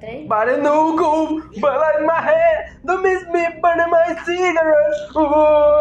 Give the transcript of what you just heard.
Three. But I no go, but like my hair, don't miss me burning my cigarettes. Ooh.